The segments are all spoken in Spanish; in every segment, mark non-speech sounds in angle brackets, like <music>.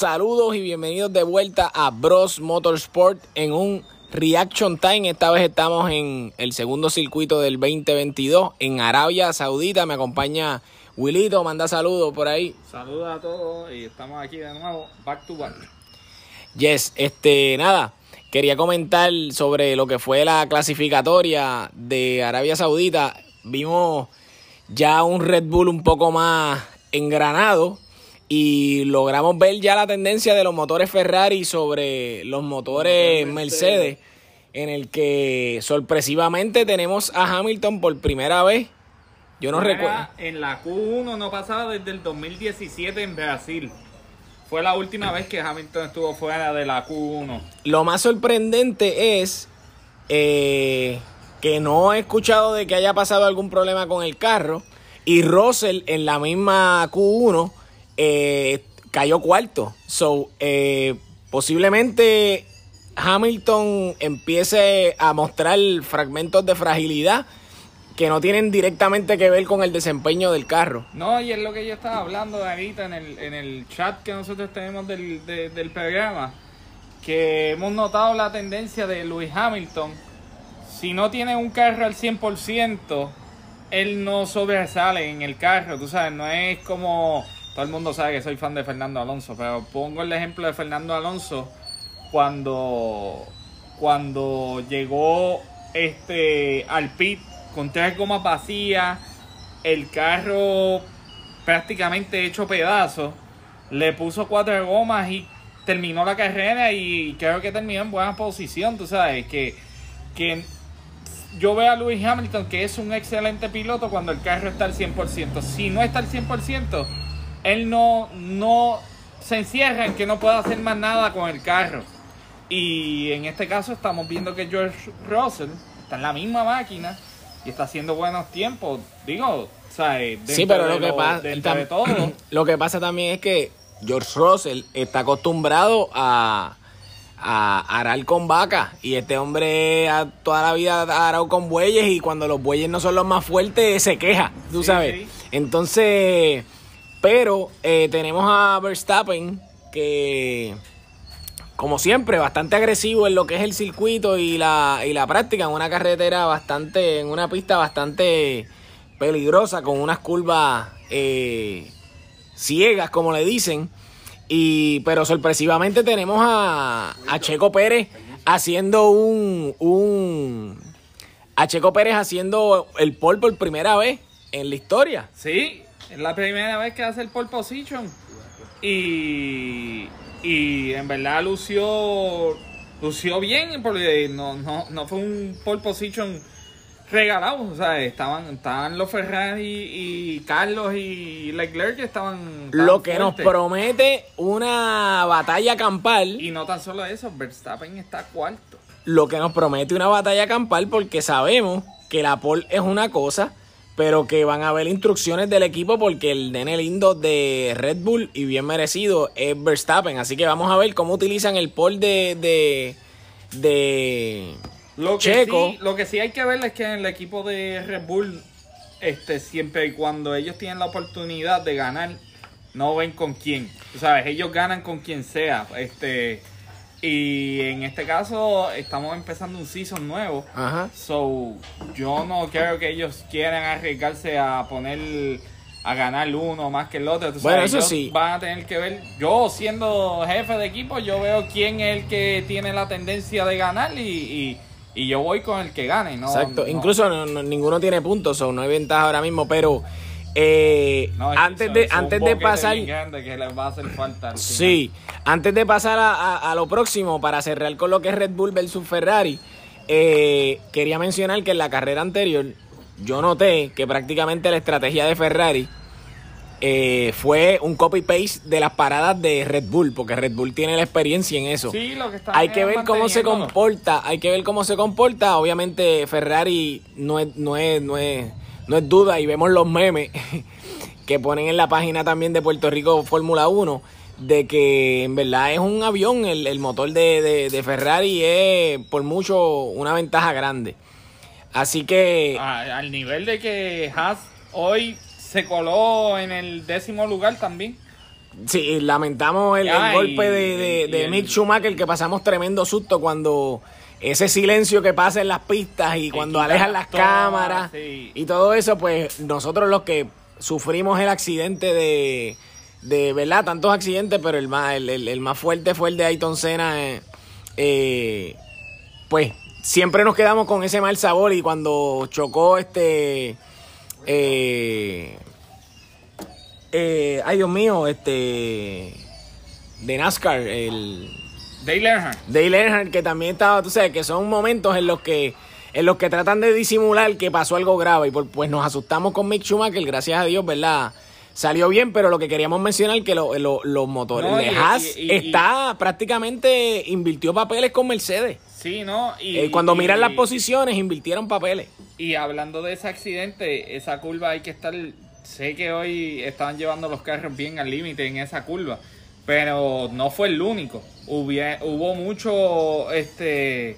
saludos y bienvenidos de vuelta a Bros Motorsport en un Reaction Time. Esta vez estamos en el segundo circuito del 2022 en Arabia Saudita. Me acompaña Wilito, manda saludos por ahí. Saludos a todos y estamos aquí de nuevo, back to back. Yes, este, nada, quería comentar sobre lo que fue la clasificatoria de Arabia Saudita. Vimos ya un Red Bull un poco más engranado y logramos ver ya la tendencia de los motores Ferrari sobre los motores Mercedes, en el que sorpresivamente tenemos a Hamilton por primera vez. Yo no recuerdo. En la Q1 no pasaba desde el 2017 en Brasil. Fue la última vez que Hamilton estuvo fuera de la Q1. Lo más sorprendente es eh, que no he escuchado de que haya pasado algún problema con el carro. Y Russell en la misma Q1 eh, cayó cuarto. So, eh, posiblemente Hamilton empiece a mostrar fragmentos de fragilidad que no tienen directamente que ver con el desempeño del carro. No, y es lo que yo estaba hablando ahorita en el, en el chat que nosotros tenemos del, del programa, que hemos notado la tendencia de Lewis Hamilton. Si no tiene un carro al 100%, él no sobresale en el carro, tú sabes, no es como todo el mundo sabe que soy fan de Fernando Alonso, pero pongo el ejemplo de Fernando Alonso cuando, cuando llegó este al pit con tres gomas vacías, el carro prácticamente hecho pedazos, le puso cuatro gomas y terminó la carrera y creo que terminó en buena posición, tú sabes, que, que yo veo a Lewis Hamilton que es un excelente piloto cuando el carro está al 100%. Si no está al 100%, él no, no se encierra en que no pueda hacer más nada con el carro. Y en este caso estamos viendo que George Russell está en la misma máquina y está haciendo buenos tiempos. Digo, ¿sabes? Sí, pero lo, que pasa, de todo. <clears throat> lo que pasa también es que George Russell está acostumbrado a, a arar con vacas y este hombre a toda la vida ha arado con bueyes y cuando los bueyes no son los más fuertes se queja, tú sabes. Entonces pero eh, tenemos a Verstappen que, como siempre, bastante agresivo en lo que es el circuito y la, y la práctica, en una carretera bastante, en una pista bastante peligrosa, con unas curvas eh, ciegas, como le dicen. Y, pero sorpresivamente tenemos a, a Checo Pérez haciendo un, un a Checo Pérez haciendo el pole por primera vez en la historia. Sí, es la primera vez que hace el pole position. Y, y en verdad lució, lució bien porque no, no, no fue un pole position regalado. O sea, estaban, estaban los Ferrari y Carlos y Leclerc que estaban. Lo que nos promete una batalla campal. Y no tan solo eso, Verstappen está cuarto. Lo que nos promete una batalla campal porque sabemos que la pole es una cosa pero que van a haber instrucciones del equipo porque el nene lindo de Red Bull y bien merecido es Verstappen. Así que vamos a ver cómo utilizan el pole de, de, de lo que Checo. Sí, lo que sí hay que ver es que en el equipo de Red Bull, este, siempre y cuando ellos tienen la oportunidad de ganar, no ven con quién. Tú sabes, ellos ganan con quien sea. Este y en este caso estamos empezando un season nuevo. Ajá. So, yo no creo que ellos quieran arriesgarse a poner a ganar uno más que el otro. bueno, eso sí. Van a tener que ver. Yo, siendo jefe de equipo, yo veo quién es el que tiene la tendencia de ganar y, y, yo voy con el que gane. ¿no? Exacto. Incluso ninguno tiene puntos, o no hay ventaja ahora mismo, pero eh, antes de, antes de pasar. sí, antes de pasar a, lo próximo, para cerrar con lo que es Red Bull versus Ferrari, eh, quería mencionar que en la carrera anterior yo noté que prácticamente la estrategia de Ferrari eh, fue un copy-paste de las paradas de Red Bull, porque Red Bull tiene la experiencia en eso. hay que ver cómo se comporta, hay que ver cómo se comporta. Obviamente Ferrari no es, no es, no es no es duda, y vemos los memes <laughs> que ponen en la página también de Puerto Rico Fórmula 1, de que en verdad es un avión, el, motor de, Ferrari es por mucho una ventaja grande. Así que... al nivel de que Haas hoy se coló en el décimo lugar también. Sí, lamentamos el, golpe de, Mick Schumacher, que pasamos tremendo susto cuando ese silencio que pasa en las pistas y cuando alejan las cámaras y todo eso, pues nosotros los que sufrimos el accidente de, de ¿verdad? Tantos accidentes, pero el más, el, más fuerte fue el de Ayton Senna. Eh, eh, pues siempre nos quedamos con ese mal sabor y cuando chocó este... Eh, ay Dios mío, este... De NASCAR, el... Dale Earnhardt. Dale Earnhardt, que también estaba, tú sabes, que son momentos en los que en los que tratan de disimular que pasó algo grave y pues nos asustamos con Mick Schumacher, gracias a Dios, ¿verdad? Salió bien, pero lo que queríamos mencionar que los motores de Haas está prácticamente invirtió papeles con Mercedes. Sí, ¿no? Y, eh, cuando miran las posiciones, invirtieron papeles. Y hablando de ese accidente, esa curva hay que estar. Sé que hoy estaban llevando los carros bien al límite en esa curva, pero no fue el único. Hubo, hubo mucho. Este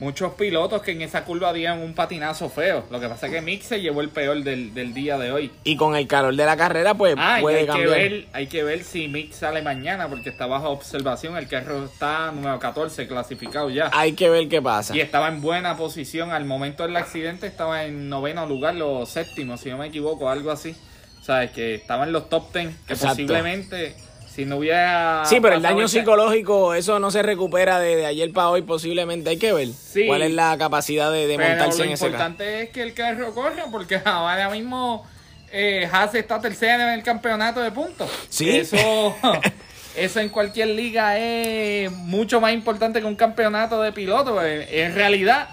muchos pilotos que en esa curva dieron un patinazo feo. Lo que pasa es que Mick se llevó el peor del, día de hoy. Y con el calor de la carrera, pues ah, puede hay cambiar. Que ver, hay que ver si Mick sale mañana, porque está bajo observación. El carro está número 14 clasificado ya. Hay que ver qué pasa. Y estaba en buena posición. Al momento del accidente estaba en noveno lugar, o séptimo, si no me equivoco, algo así. O sea, es que estaba en los top ten, que posiblemente si no hubiera. Sí, pero el daño psicológico, eso no se recupera de, ayer para hoy, posiblemente. Hay que ver cuál es la capacidad de, montarse en ese carro. Lo importante es que el carro corra, porque <laughs> ahora mismo eh, Haas está tercera en el campeonato de puntos. Sí. Eso, <laughs> eso en cualquier liga es mucho más importante que un campeonato de pilotos. En realidad.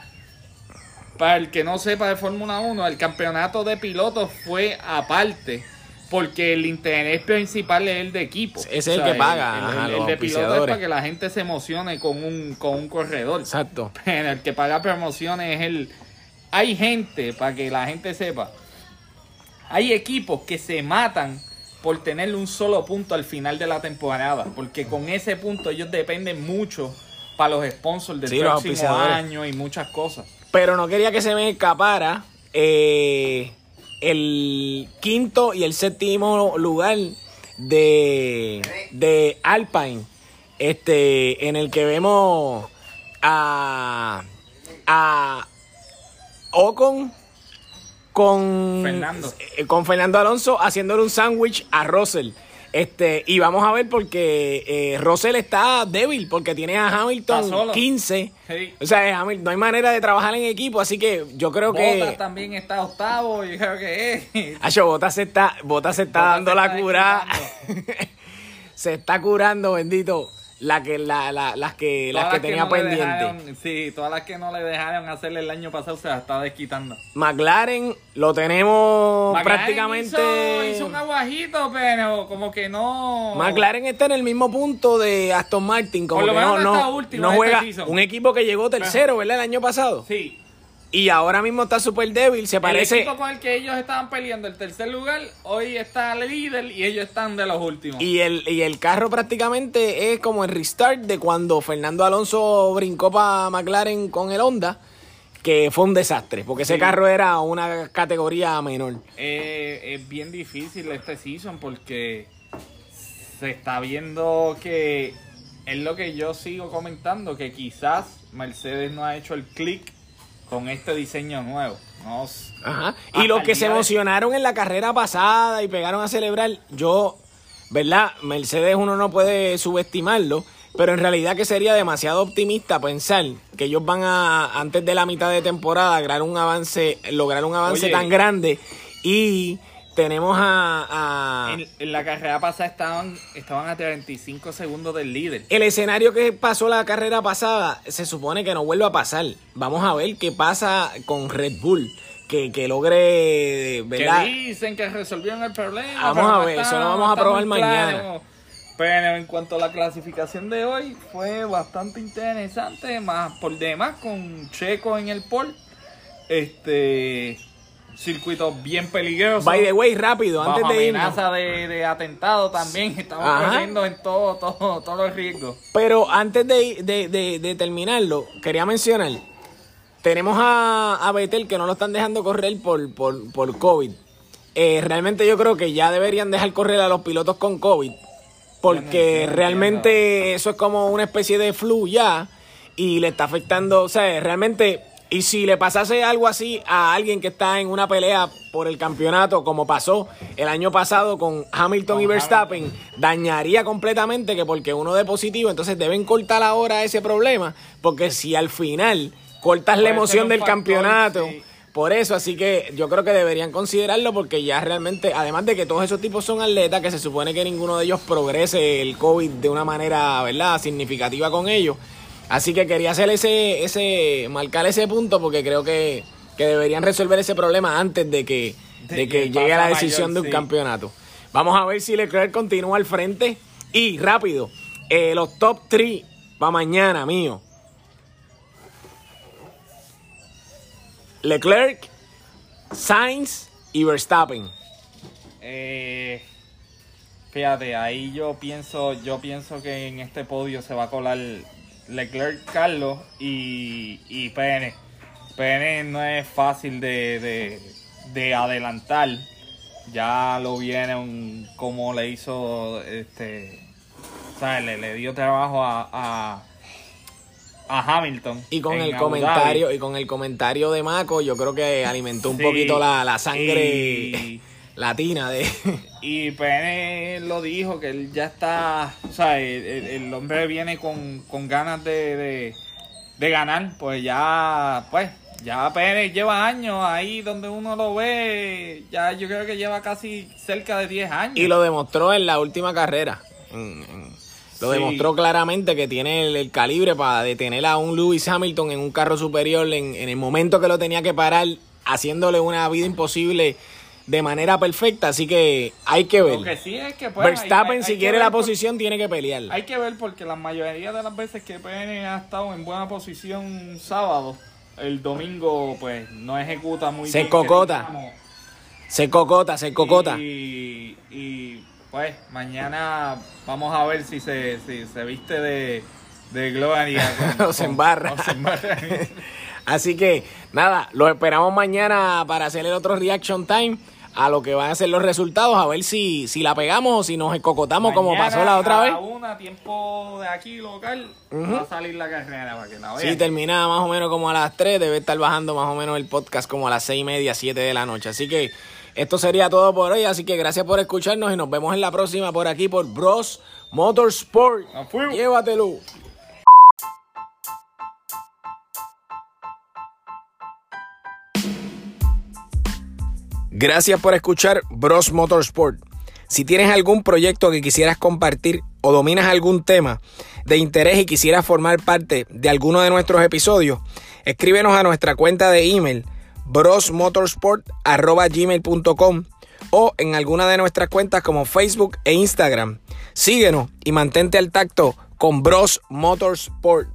Para el que no sepa de Fórmula 1, el campeonato de pilotos fue aparte porque el interés principal es el de equipo. Es el que paga. El, de piloto es para que la gente se emocione con un, con un corredor. Exacto. <laughs> Pero el que paga promociones es el... Hay gente, para que la gente sepa, hay equipos que se matan por tener un solo punto al final de la temporada, porque con ese punto ellos dependen mucho para los sponsors del próximo año y muchas cosas. Pero no quería que se me escapara eh, el quinto y el séptimo lugar de, de Alpine, este, en el que vemos a, a Ocon con Fernando. Eh, con Fernando Alonso haciéndole un sándwich a Russell. Este, y vamos a ver porque eh, Russell está débil, porque tiene a Hamilton 15. O sea, no hay manera de trabajar en equipo, así que yo creo que. Bottas también está octavo, yo creo que es. Acho, Bottas se está, Bottas se está dando la cura. <laughs> se está curando, bendito la que, la, la, las que, las que tenía pendiente. Sí, todas las que no le dejaron hacerle el año pasado se las está desquitando. McLaren lo tenemos prácticamente. Hizo, un aguajito, pero como que no. McLaren está en el mismo punto de Aston Martin. Como que no, no, no juega. Un equipo que llegó tercero, ¿verdad? El año pasado. Sí. Y ahora mismo está súper débil, se parece... El equipo con el que ellos estaban peleando el tercer lugar, hoy está el líder y ellos están de los últimos. Y el, y el carro prácticamente es como el restart de cuando Fernando Alonso brincó para McLaren con el Honda, que fue un desastre, porque ese carro era una categoría menor. Eh, es bien difícil este season porque se está viendo que es lo que yo sigo comentando, que quizás Mercedes no ha hecho el click con este diseño nuevo. Ajá. Y los que se emocionaron en la carrera pasada y pegaron a celebrar, yo, ¿verdad? Mercedes uno no puede subestimarlo, pero en realidad que sería demasiado optimista pensar que ellos van a, antes de la mitad de temporada, lograr un avance, lograr un avance tan grande y tenemos a... En, la carrera pasada estaban, estaban a 35 segundos del líder. El escenario que pasó la carrera pasada se supone que no vuelva a pasar. Vamos a ver qué pasa con Red Bull. Que, que logre, ¿verdad? Que dicen que resolvieron el problema. Vamos a ver, eso lo vamos a probar mañana. Pero en cuanto a la clasificación de hoy, fue bastante interesante. Más por demás, con Checo en el pole. Este circuito bien peligroso. By the way, rápido, antes de irnos. amenaza de, de, atentado también. <laughs> Estamos corriendo en todo, todo, todos los riesgos. Pero antes de, de, de, terminarlo, quería mencionar. Tenemos a, a Betel que no lo están dejando correr por, por, por COVID. Eh, realmente yo creo que ya deberían dejar correr a los pilotos con COVID. porque realmente eso es como una especie de flu ya y le está afectando, o sea, realmente y si le pasase algo así a alguien que está en una pelea por el campeonato, como pasó el año pasado con Hamilton y Verstappen, dañaría completamente que porque uno de positivo, entonces deben cortar ahora ese problema, porque si al final cortas la emoción del campeonato, por eso, así que yo creo que deberían considerarlo porque ya realmente, además de que todos esos tipos son atletas, que se supone que ninguno de ellos progrese el COVID de una manera, ¿verdad?, significativa con ellos Así que quería hacer ese, ese, marcar ese punto porque creo que, deberían resolver ese problema antes de que, de, que, llegue a la decisión de un campeonato. Vamos a ver si Leclerc continúa al frente. Y rápido, eh, los top 3 para mañana, mío. Leclerc, Sainz y Verstappen. Eh, fíjate, ahí yo pienso, yo pienso que en este podio se va a colar Leclerc, Carlos y, y PN. PN no es fácil de, adelantar. Ya lo viene como le hizo este. Le, le dio trabajo a, a, Hamilton. Y con el comentario, y con el comentario de Mako, yo creo que alimentó un poquito la, la sangre <laughs> latina de... Y PN lo dijo, que él ya está, o sea, el, hombre viene con, ganas de, ganar, pues ya, pues, ya PN lleva años ahí donde uno lo ve, ya yo creo que lleva casi cerca de 10 años. Y lo demostró en la última carrera. lo demostró claramente que tiene el, calibre para detener a un Lewis Hamilton en un carro superior en, en el momento que lo tenía que parar, haciéndole una vida imposible de manera perfecta, así que hay que ver. Lo que sí es que pues, Verstappen, si quiere la posición, tiene que pelear. Hay que ver porque la mayoría de las veces que PN ha estado en buena posición sábado, el domingo pues no ejecuta muy se Cocota. Se cocota, se cocota. Y, y, pues mañana vamos a ver si se, si se viste de, de gloria. <laughs> o se embarra. O se embarra. <laughs> Así que nada, lo esperamos mañana para hacer el otro reaction time a lo que van a ser los resultados, a ver si, si la pegamos o si nos escocotamos como pasó la otra vez. A una, tiempo de aquí local, va a salir la carrera para que la vean. Si termina más o menos como a las 3, debe estar bajando más o menos el podcast como a las 6 y media, 7 de la noche. Así que esto sería todo por hoy, así que gracias por escucharnos y nos vemos en la próxima por aquí por Bros Motorsport. Llévatelo. Gracias por escuchar Bros Motorsport. Si tienes algún proyecto que quisieras compartir o dominas algún tema de interés y quisieras formar parte de alguno de nuestros episodios, escríbenos a nuestra cuenta de email brosmotorsport.gmail.com o en alguna de nuestras cuentas como Facebook e Instagram. Síguenos y mantente al tacto con Bros Motorsport.